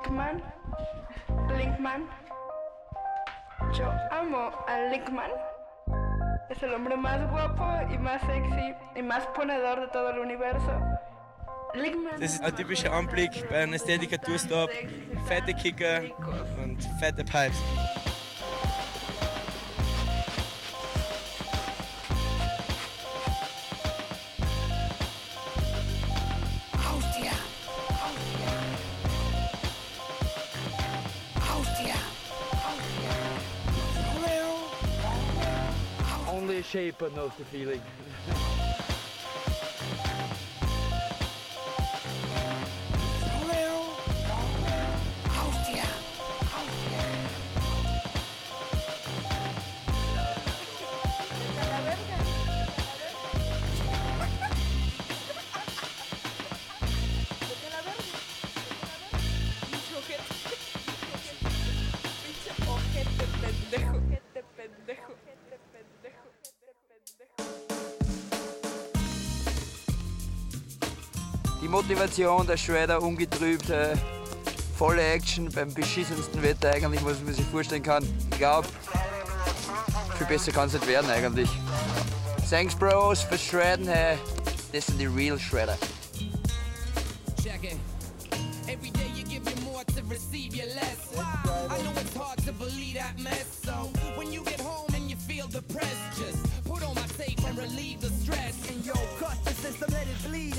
Linkman. Linkman. Yo amo a Linkman. Es el hombre más guapo y más sexy y más ponedor de todo el universo. Linkman. Das ist ein typischer Anblick bei einem Ästhetiker-Tourstop. Fette Kicker und fette Pipes. Only a shaper knows the feeling. Die Motivation, der Shredder ungetrübt, äh, volle Action beim beschissensten Wetter eigentlich, was man sich vorstellen kann. Ich glaube, viel besser kann es nicht werden eigentlich. Thanks Bros fürs Shredden, hey. das sind die real Shredder. Every day you give you more to receive your less. I know it's hard to believe that mess. So when you get home and you feel depressed, just put on my tape and relieve the stress. And yo, cut the system, let it bleed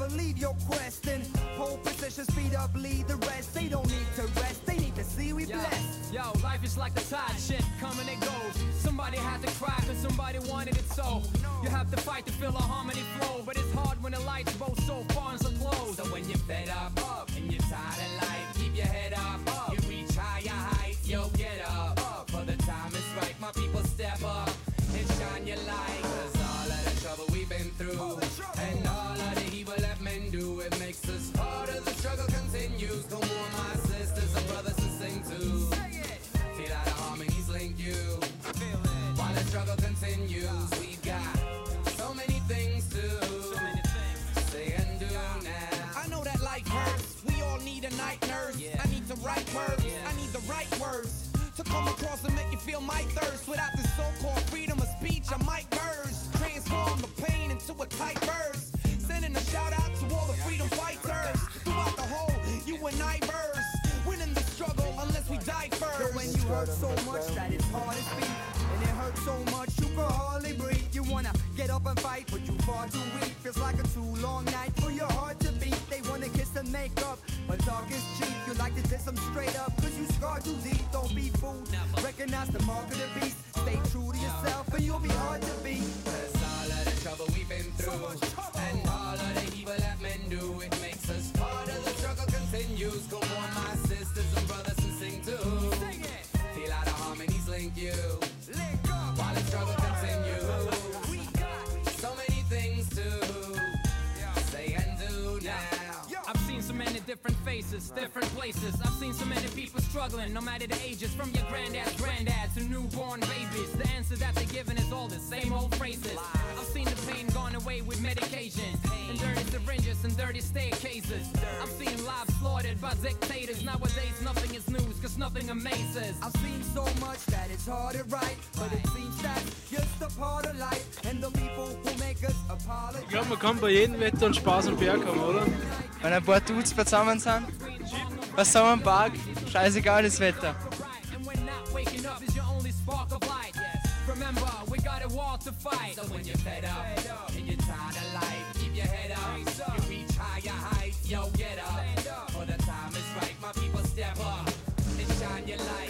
never leave your quest. And pole position, speed up, lead the rest. They don't need to rest, they need to see we Yo, blessed. yo, life is like the tide, shit coming and goes. Somebody had to cry cause somebody wanted it so. You have to fight to feel a harmony flow, but it's hard when the lights both so far and so close. So when you're fed up, up and you're tired of life, keep your head up, up. You reach higher heights, yo, right words. I need the right words to come across and make you feel my thirst. Without this so-called freedom of speech, I might burst. Transform the pain into a tight verse. Sending a shout out to all the freedom fighters throughout the whole you and I verse. Winning the struggle unless we die first. Yo, when you hurt so much that it's hard to speak, and it hurts so much you can hardly breathe. You wanna get up and fight, but you far too weak. Feels like a too long night talk is cheap. You like to diss them straight up, cause you scarred too deep. Don't be fooled. Recognize the mark of the beast. Faces, different places. I've seen so many people struggling, no matter the ages, from your granddad's granddad to newborn babies. The answer that they're giving is all the same old phrases. I've seen the pain gone away with medication, and dirty syringes and dirty staircases. I've seen lives slaughtered by dictators. Nowadays, nothing is news, cause nothing amazes. I've seen so much that it's hard to write, but it seems that's just a part of life. And the people who make us apologize. Ich glaube, man kann bei jedem Wetter und Spaß am Berg haben, oder? wenn ein paar Dudes zusammen sind. Was sagen wir Park? Scheißegal das Wetter. Yo, get up, for the time is right, my people step up and shine your light.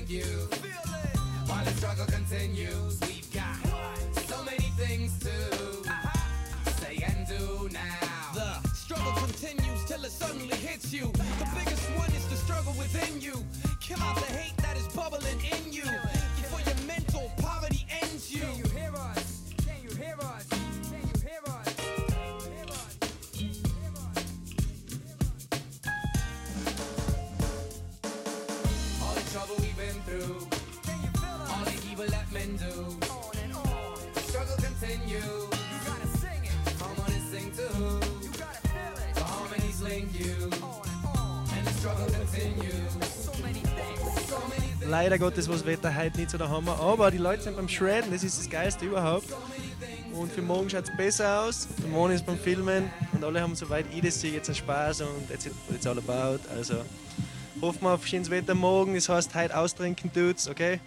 Link you. While the struggle continues, we've got so many things to say and do now. The struggle continues till it suddenly hits you. The biggest one is the struggle within you. Kill out the through. All the evil that men do. The struggle continues. You gotta sing it. Come on and sing too. You gotta feel it. The harmonies link you. On and on. And the struggle continues. So many things. So many things. Leider Gottes war das Wetter heute nicht so der Hammer, aber die Leute sind beim Shredden, das ist das Geilste überhaupt. Und für morgen schaut es besser aus, der Morgen ist beim Filmen und alle haben soweit ich das sehe jetzt einen Spaß und what it's all about. Also hoffen wir auf schönes Wetter morgen, das heißt heute austrinken tut's, okay?